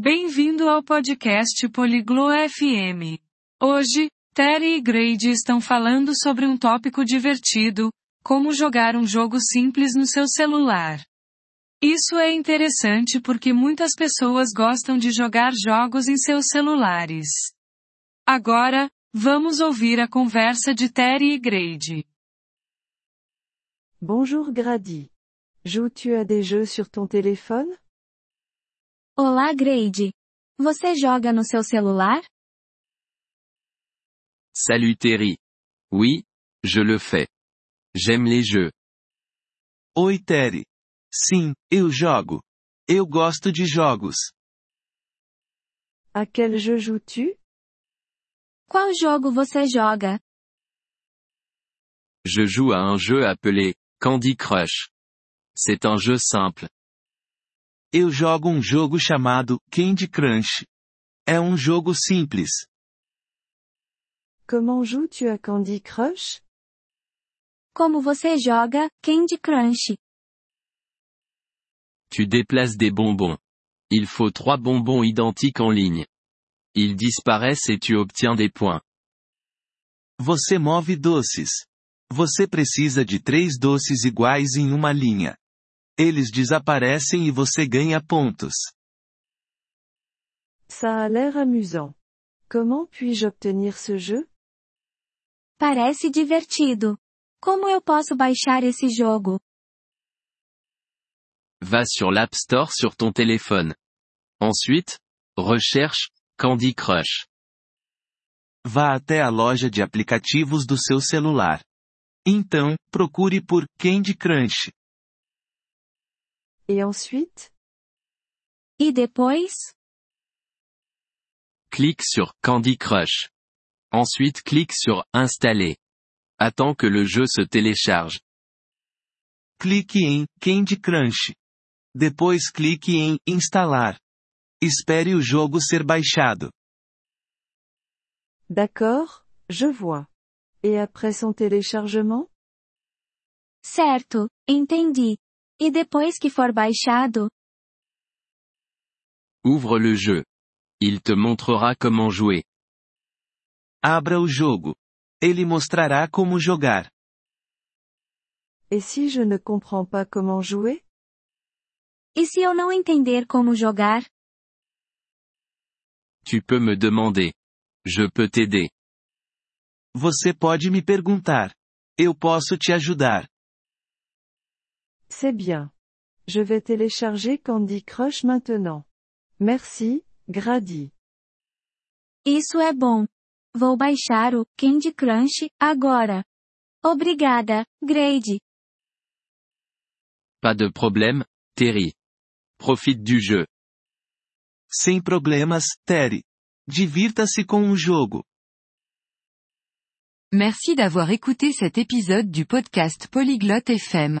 Bem-vindo ao podcast Poliglo FM. Hoje, Terry e Grady estão falando sobre um tópico divertido, como jogar um jogo simples no seu celular. Isso é interessante porque muitas pessoas gostam de jogar jogos em seus celulares. Agora, vamos ouvir a conversa de Terry e Grady. Bonjour Grady. Joues-tu à des jeux sur ton téléphone? Olá Grady. Você joga no seu celular? Salut Terry. Oui, je le fais. J'aime les jeux. Oi Terry. Sim, eu jogo. Eu gosto de jogos. À quel jeu joues-tu? Qual jogo você joga? Je joue à un jeu appelé Candy Crush. C'est un jeu simple. Eu jogo um jogo chamado Candy Crunch. É um jogo simples. Comment joues-tu à Candy Crush? Como você joga Candy Crush? Tu déplaces des bonbons. Il faut trois bonbons identiques en ligne. Ils disparaissent et tu obtiens des points. Você move doces. Você precisa de três doces iguais em uma linha. Eles desaparecem e você ganha pontos. Ça a l'air amusant. Comment puis-je obtenir ce jeu? Parece divertido. Como eu posso baixar esse jogo? Va sur l'App Store sur ton téléphone. Ensuite, recherche Candy Crush. Vá até a loja de aplicativos do seu celular. Então, procure por Candy Crunch. Et ensuite? E depois? Clique sur Candy Crush. Ensuite clique sur Installer. Attends que le jeu se télécharge. Clique em Candy Crunch. Depois clique em Instalar. Espere o jogo ser baixado. D'accord, je vois. Et après son téléchargement? Certo, entendi. E depois que for baixado? Ouvre le jeu. Il te montrera comment jouer. Abra o jogo. Ele mostrará como jogar. Et si je ne comprends pas comment jouer? E se eu não entender como jogar? Tu peux me demander. Je peux t'aider. Você pode me perguntar. Eu posso te ajudar. C'est bien. Je vais télécharger Candy Crush maintenant. Merci, Grady. Isso é bom. Vou baixar o Candy Crunch agora. Obrigada, Grady. Pas de problème, Terry. Profite du jeu. Sem problemas, Terry. Divirta-se com o jogo. Merci d'avoir écouté cet épisode du podcast Polyglotte FM.